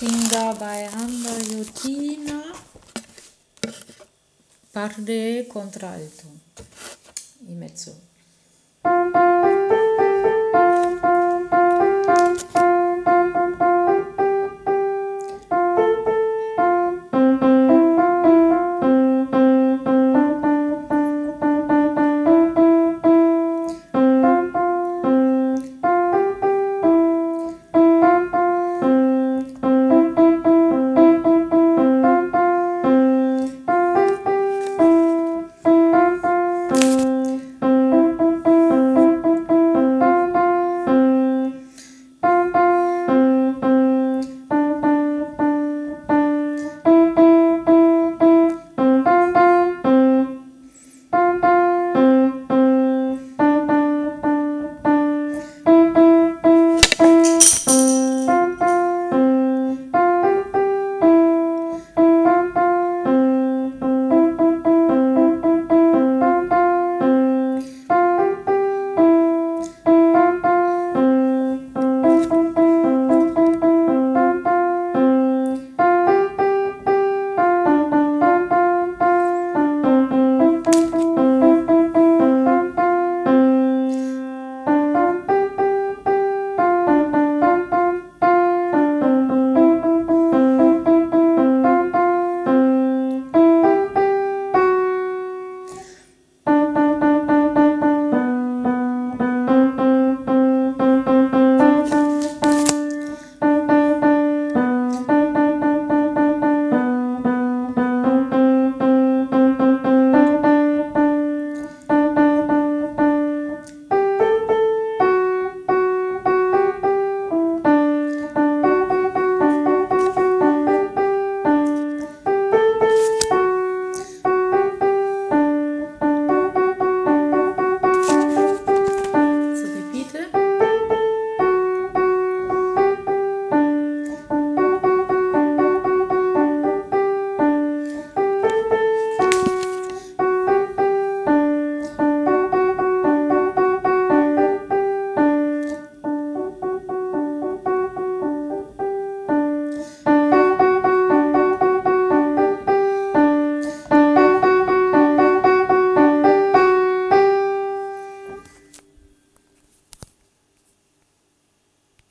Singa by Andriotina parte contralto in mezzo